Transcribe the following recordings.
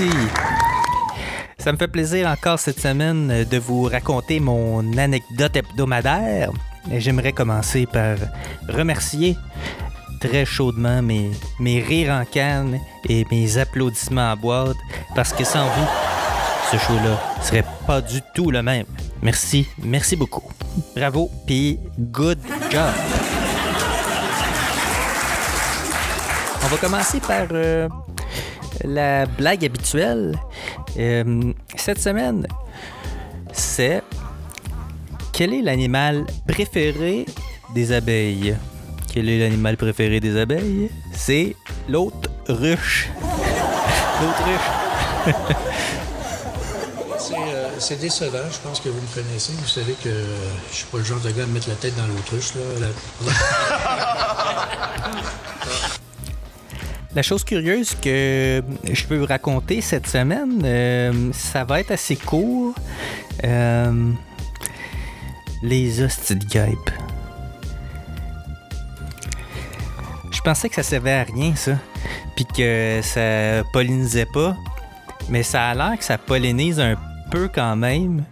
merci. Ça me fait plaisir encore cette semaine euh, de vous raconter mon anecdote hebdomadaire. J'aimerais commencer par remercier très chaudement mes, mes rires en canne et mes applaudissements à boîte parce que sans vous, ce show-là serait pas du tout le même. Merci, merci beaucoup. Bravo, puis good job. On va commencer par euh, la blague habituelle. Euh, cette semaine, c'est quel est l'animal préféré des abeilles? Quel est l'animal préféré des abeilles? C'est l'autre ruche. L'autre ruche. C'est, euh, c'est décevant, je pense que vous me connaissez. Vous savez que euh, je suis pas le genre de gars à me mettre la tête dans l'autruche. Là. La- chose curieuse que je peux vous raconter cette semaine, euh, ça va être assez court. Euh, les hosties de guêpes. Je pensais que ça servait à rien, ça. Puis que ça pollinisait pas. Mais ça a l'air que ça pollinise un peu quand même.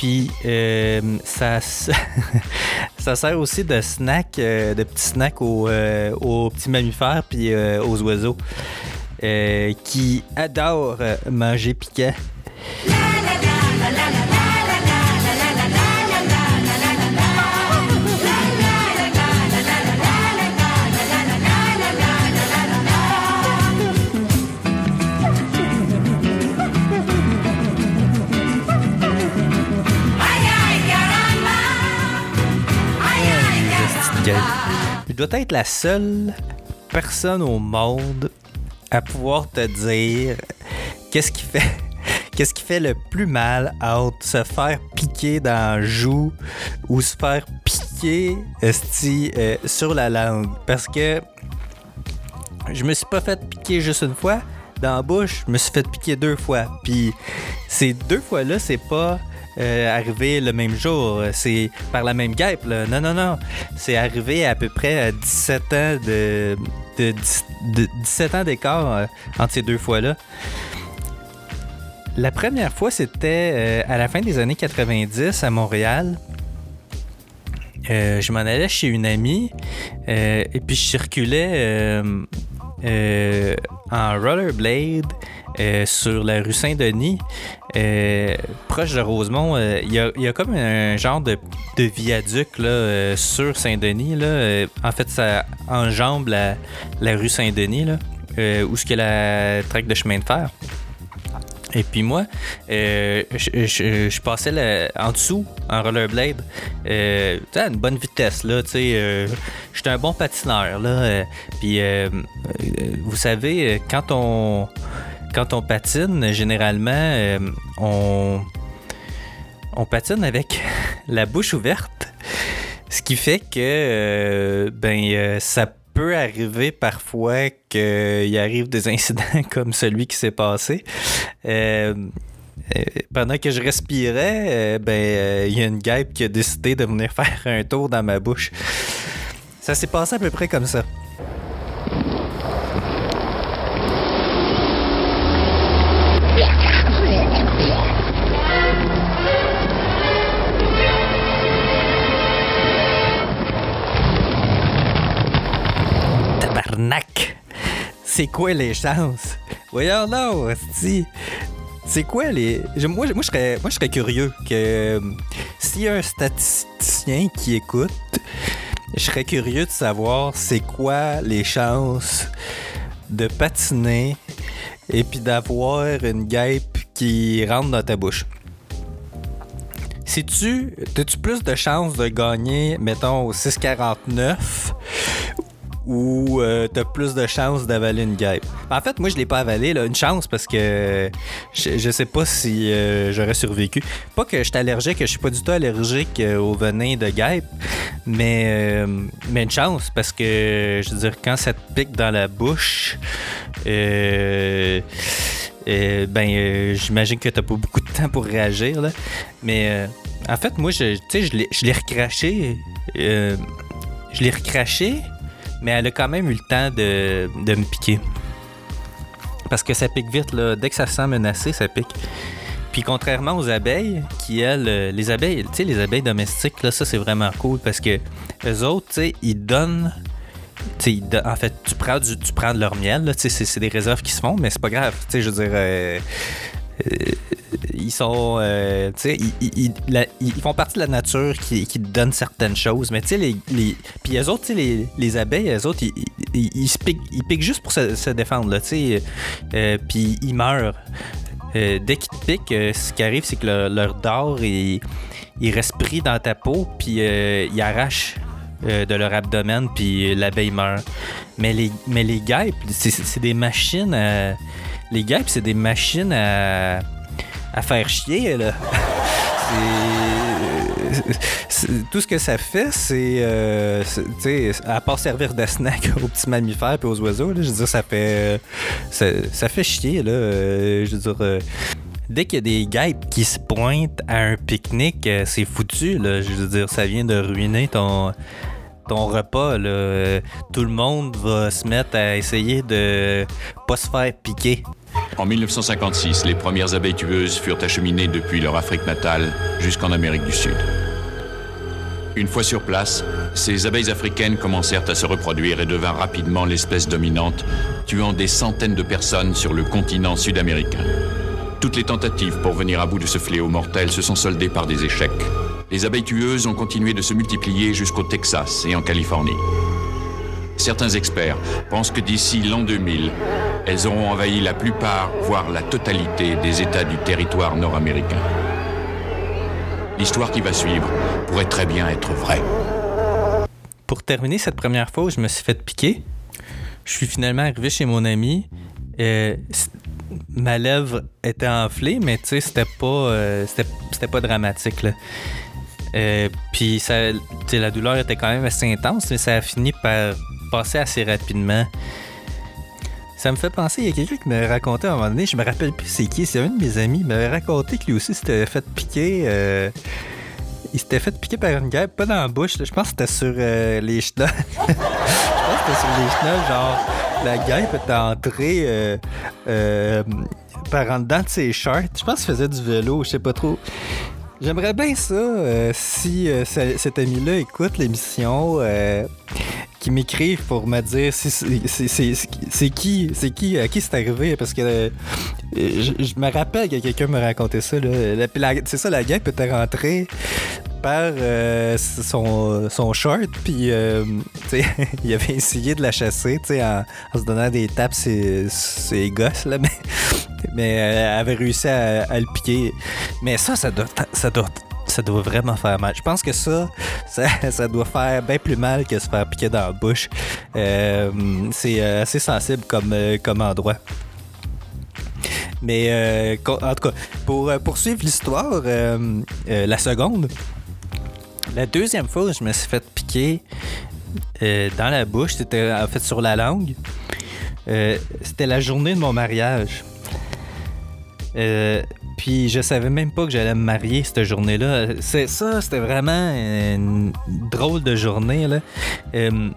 Puis euh, ça, ça sert aussi de snack, euh, de petit snack aux, euh, petits mammifères puis aux oiseaux qui adorent manger piquant. Dois être la seule personne au monde à pouvoir te dire qu'est-ce qui fait qu'est-ce qui fait le plus mal entre se faire piquer dans la joue ou se faire piquer euh, sur la langue parce que je me suis pas fait piquer juste une fois dans la bouche, je me suis fait piquer deux fois. Puis ces deux fois-là, c'est pas euh, arrivé le même jour, c'est par la même guêpe. Là. Non, non, non. C'est arrivé à peu près à 17 ans de, de, dix- de 17 ans d'écart euh, entre ces deux fois-là. La première fois, c'était euh, à la fin des années 90 à Montréal. Euh, je m'en allais chez une amie euh, et puis je circulais euh, euh, en rollerblade euh, sur la rue Saint-Denis, euh, proche de Rosemont. Euh, Il y, a, comme un genre de, viaduc là, sur Saint-Denis. en fait, ça enjambe la, rue Saint-Denis, où ce qu'il y a la traque de chemin de fer. Et puis moi, euh, je, passais en dessous en rollerblade, à une bonne vitesse là, tu sais, j'étais un bon patineur là. puis vous savez, quand on quand on patine, généralement, euh, on on patine avec la bouche ouverte, ce qui fait que euh, ben euh, ça peut arriver parfois qu'il arrive des incidents comme celui qui s'est passé. Pendant que je respirais, ben il y a une guêpe qui a décidé de venir faire un tour dans ma bouche. Ça s'est passé à peu près comme ça. C'est quoi les chances? Voyons si. C'est quoi les. Moi, je- serais, serais curieux que euh, s'il y a un statisticien qui écoute, je serais curieux de savoir c'est quoi les chances de patiner et puis d'avoir une guêpe qui rentre dans ta bouche. Si tu. As-tu plus de chances de gagner, mettons, au 6,49 ou euh, t'as plus de chances d'avaler une guêpe? En fait, moi, je l'ai pas avalé, une chance, parce que je, sais pas si euh, j'aurais survécu. Pas que je suis allergique, je suis pas du tout allergique euh, au venin de guêpe, mais, mais une chance, parce que, je veux dire, quand ça te pique dans la bouche, ben, j'imagine que t'as pas beaucoup de temps pour réagir. Mais en fait, moi, je, je l'ai- recraché. je l'ai recraché, mais elle a quand même eu le temps de, de me piquer. Parce que ça pique vite, là. Dès que ça se sent menacé, ça pique. Puis contrairement aux abeilles, qui elles, euh, les abeilles, tu sais, les abeilles domestiques, là, ça c'est vraiment cool parce que eux autres, tu sais, ils donnent. en fait, tu prends, tu prends de leur miel, c'est, des réserves qui se font, mais c'est pas grave. Tu sais, je veux dire, euh, euh, ils sont. euh, tu sais, ils, ils- ils- font partie de la nature qui, qui te donne certaines choses. Mais tu sais, les, les. Puis eux autres, tu sais, les, les abeilles, eux autres, ils, piquent, ils piquent juste pour se, se défendre, là, tu sais. Euh, puis ils meurent. Euh, dès qu'ils te piquent, ce qui arrive, c'est que leur, dard, il, il reste dans ta peau, puis euh, ils arrachent euh, de leur abdomen, puis l'abeille meurt. Mais les, mais les guêpes, c'est des machines à. Les guêpes, c'est des machines à, à faire chier, là. Tout ce que ça fait, c'est. euh, à part servir de snack aux petits mammifères et aux oiseaux, là, je veux dire, ça fait. Ça, ça fait chier, là. euh, je veux dire. euh, Dès qu'il y a des guêpes qui se pointent à un pique-nique, euh, c'est foutu, là. Je veux dire, ça vient de ruiner ton, ton repas, là. Euh, Tout le monde va se mettre à essayer de pas se faire piquer. En 1956, les premières abeilles tueuses furent acheminées depuis leur Afrique natale jusqu'en Amérique du Sud. Une fois sur place, ces abeilles africaines commencèrent à se reproduire et devinrent rapidement l'espèce dominante, tuant des centaines de personnes sur le continent sud-américain. Toutes les tentatives pour venir à bout de ce fléau mortel se sont soldées par des échecs. Les abeilles tueuses ont continué de se multiplier jusqu'au Texas et en Californie. Certains experts pensent que d'ici l'an 2000, elles auront envahi la plupart, voire la totalité des États du territoire nord-américain. L'histoire qui va suivre pourrait très bien être vraie. Pour terminer cette première fois où je me suis fait piquer, je suis finalement arrivé chez mon ami. Ma lèvre était enflée, mais tu sais, c'était pas, euh, pas dramatique. Là. Euh, Puis ça, la douleur était quand même assez intense, mais ça a fini par passer assez rapidement. Ça me fait penser, il y a quelqu'un qui m'avait raconté à un moment donné, je me rappelle plus c'est qui, c'est un de mes amis, il m'avait raconté que lui aussi s'était fait piquer. euh, il s'était fait piquer par une guêpe, pas dans la bouche, je pense que c'était sur euh, les chenolles. je pense que c'était sur les chenolles, genre, la guêpe était entrée euh, euh, par en dedans de ses shorts. Je pense qu'il faisait du vélo, je sais pas trop. J'aimerais bien ça, euh, si ce- cet ami-là écoute l'émission, qui m'écrive pour me dire si c'est qui, c'est qui, à qui c'est arrivé, parce que euh, je, me rappelle que quelqu'un me racontait ça. C'est ça, la guêpe était rentrée par euh, son, son short, puis euh, il avait essayé de la chasser en, en se donnant des tapes ses, ses gosses, là, mais, mais euh, avait réussi à, à le piquer. Mais ça, ça doit, ça doit, ça doit vraiment faire mal. Je pense que ça, ça, doit faire bien plus mal que se faire piquer dans la bouche. Euh, c'est euh, assez sensible comme, euh, comme endroit. Mais euh, en tout cas, pour poursuivre l'histoire, euh, la seconde, la deuxième fois où je me suis fait piquer dans la bouche, c'était en fait sur la langue. C'était la journée de mon mariage. Euh, puis je savais même pas que j'allais me marier cette journée-là. C'est ça, c'était vraiment une drôle de journée. Là. Euh,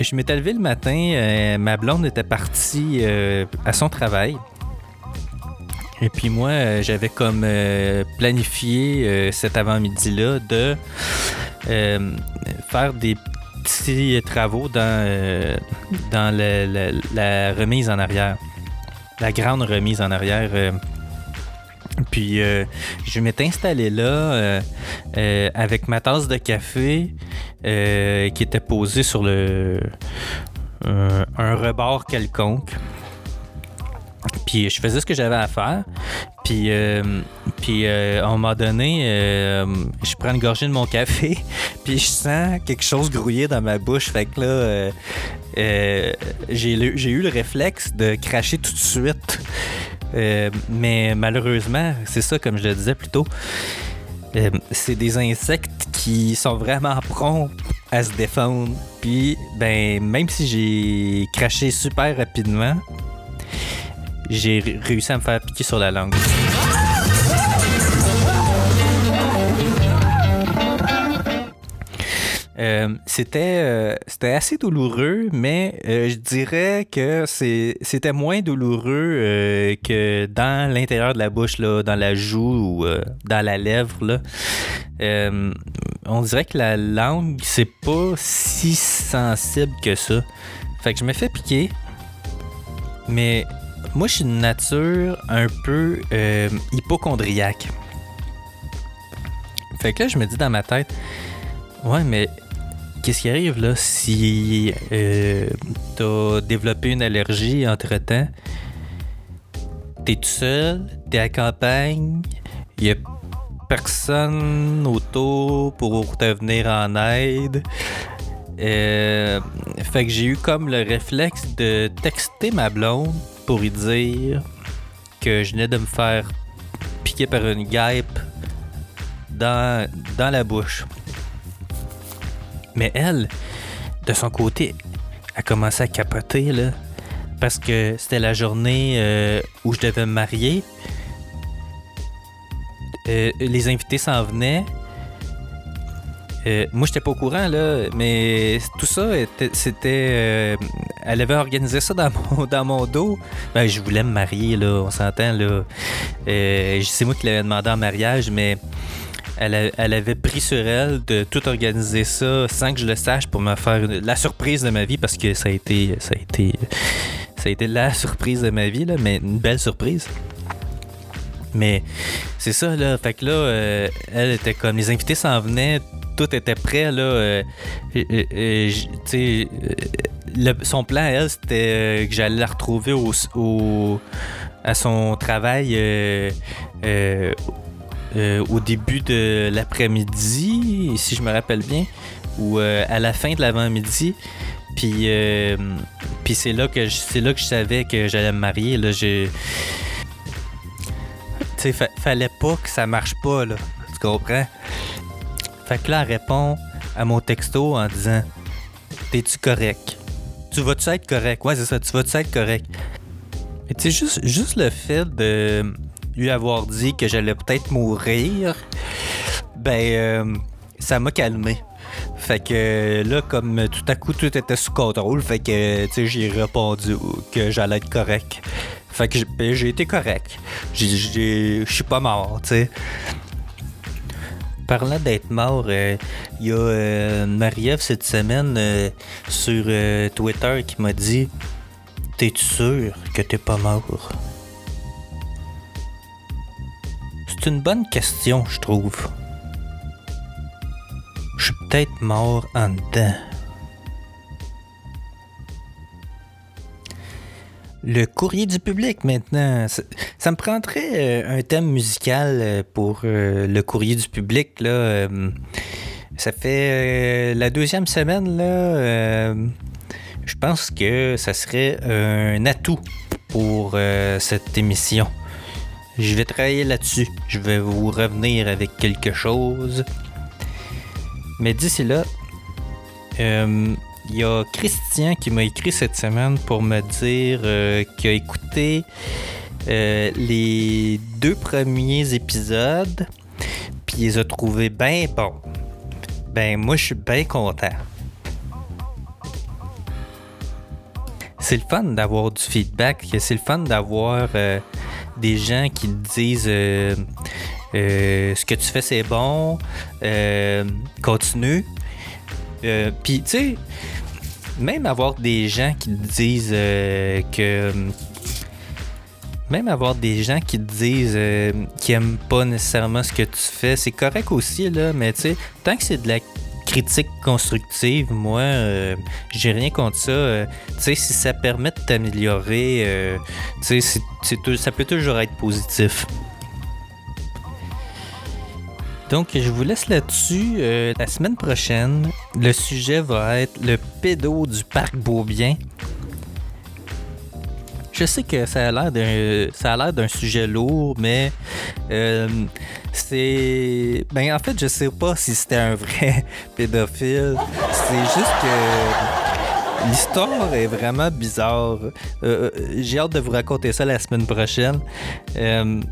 je m'étais levé le matin, euh, ma blonde était partie euh, à son travail. Et puis moi, j'avais comme planifié cet avant-midi-là de faire des petits travaux dans, dans la remise en arrière. La grande remise en arrière. Puis euh, je m'étais installé là euh, euh, avec ma tasse de café qui était posée sur un rebord quelconque. Puis je faisais ce que j'avais à faire. Puis, puis à donné, je prends une gorgée de mon café, puis je sens quelque chose grouiller dans ma bouche. Fait que là, j'ai eu le réflexe de cracher tout de suite. Euh, mais malheureusement, c'est ça, comme je le disais plus tôt, euh, c'est des insectes qui sont vraiment prompts à se défendre. Puis, ben, même si j'ai craché super rapidement, j'ai ré- réussi à me faire piquer sur la langue. Euh, c'était euh, c'était assez douloureux, mais euh, je dirais que c'était moins douloureux que dans l'intérieur de la bouche, là, dans la joue ou dans la lèvre. Là. On dirait que la langue, c'est pas si sensible que ça. Fait que je me fais piquer, mais moi, je suis de nature un peu hypochondriaque. Fait que là, je me dis dans ma tête, ouais, mais qu'est-ce qui arrive là si euh, t'as développé une allergie entre-temps? T'es tout seul, t'es à campagne, y a personne autour pour te venir en aide. Euh, fait que j'ai eu comme le réflexe de texter ma blonde pour lui dire que je venais de me faire piquer par une guêpe dans la bouche. Mais elle, de son côté, a commencé à capoter, là. Parce que c'était la journée euh, où je devais me marier. Euh, les invités s'en venaient. Euh, moi, j'étais pas au courant, là, mais tout ça, était- c'était. euh, elle avait organisé ça dans mon, dans mon dos. Ben, je voulais me marier, là, on s'entend, là. C'est moi qui l'avais demandé en mariage, mais elle, avait pris sur elle de tout organiser ça sans que je le sache pour me faire la surprise de ma vie, parce que ça a été. Ça a été. Ça a été la surprise de ma vie, là, mais une belle surprise. Mais c'est ça, là. Fait que là, euh, elle était comme. Les invités s'en venaient, tout était prêt, là. euh, euh, tu sais, son plan, elle, c'était que j'allais la retrouver au- à son travail euh, au début de l'après-midi, si je me rappelle bien, ou euh, à la fin de l'avant-midi. Puis, euh, puis c'est là que c'est là que je savais que j'allais me marier. Là, j'ai tu fa- fallait pas que ça marche pas, là. Tu comprends? Fait que là, elle répond à mon texto en disant T'es-tu correct? Tu vas-tu être correct? Ouais, c'est ça, tu vas-tu être correct? Et tu sais, juste, juste le fait de lui avoir dit que j'allais peut-être mourir, ben, euh, ça m'a calmé. Fait que là, comme tout à coup tout était sous contrôle, fait que tu sais, j'ai répondu que j'allais être correct. Fait que j'ai- ben, j'ai été correct. Je suis pas mort, tu sais. Parlant d'être mort, euh, il y a euh, Marie-Ève cette semaine euh, sur Twitter qui m'a dit T'es-tu sûr que t'es pas mort C'est une bonne question, je trouve. Je suis peut-être mort en dedans. Le courrier du public maintenant. Ça, me prendrait euh, un thème musical euh, pour euh, le courrier du public. Là, ça fait la deuxième semaine. Là, je pense que ça serait un atout pour cette émission. Je vais travailler là-dessus. Je vais vous revenir avec quelque chose. Mais d'ici là, euh, il y a Christian qui m'a écrit cette semaine pour me dire euh, qu'il a écouté euh, les deux premiers épisodes, puis il les a trouvés bien bons. Ben, moi, je suis bien content. C'est le fun d'avoir du feedback, c'est le fun d'avoir euh, des gens qui te disent euh, euh, ce que tu fais c'est bon, euh, continue. Puis, tu sais, même avoir des gens qui te disent que. Même avoir des gens qui te disent euh, qui aiment pas nécessairement ce que tu fais, c'est correct aussi, là, mais tu sais, tant que c'est de la critique constructive, moi, euh, j'ai rien contre ça. Euh, tu sais, si ça permet de t'améliorer, euh, tu sais, ça peut toujours être positif. Donc, je vous laisse là-dessus. La semaine prochaine, le sujet va être le pédo du parc Beaubien. Je sais que ça a l'air d'un ça a l'air d'un sujet lourd, mais euh, c'est ben en fait je sais pas si c'était un vrai pédophile. C'est juste que l'histoire est vraiment bizarre. Euh, J'ai hâte de vous raconter ça la semaine prochaine. Euh,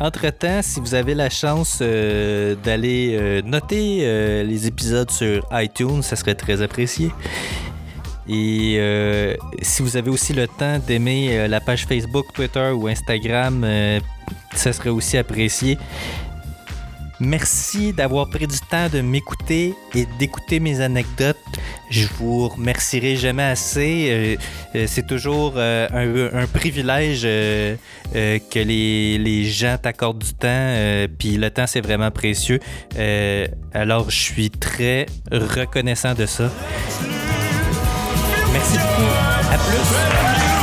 entre-temps, si vous avez la chance euh, d'aller euh, noter euh, les épisodes sur iTunes, ça serait très apprécié. Et euh, si vous avez aussi le temps d'aimer euh, la page Facebook, Twitter ou Instagram, euh, ça serait aussi apprécié. Merci d'avoir pris du temps de m'écouter et d'écouter mes anecdotes. Je vous remercierai jamais assez. Euh, c'est toujours un, privilège que les, les gens t'accordent du temps. Puis le temps, c'est vraiment précieux. Alors, je suis très reconnaissant de ça. Merci beaucoup. À plus.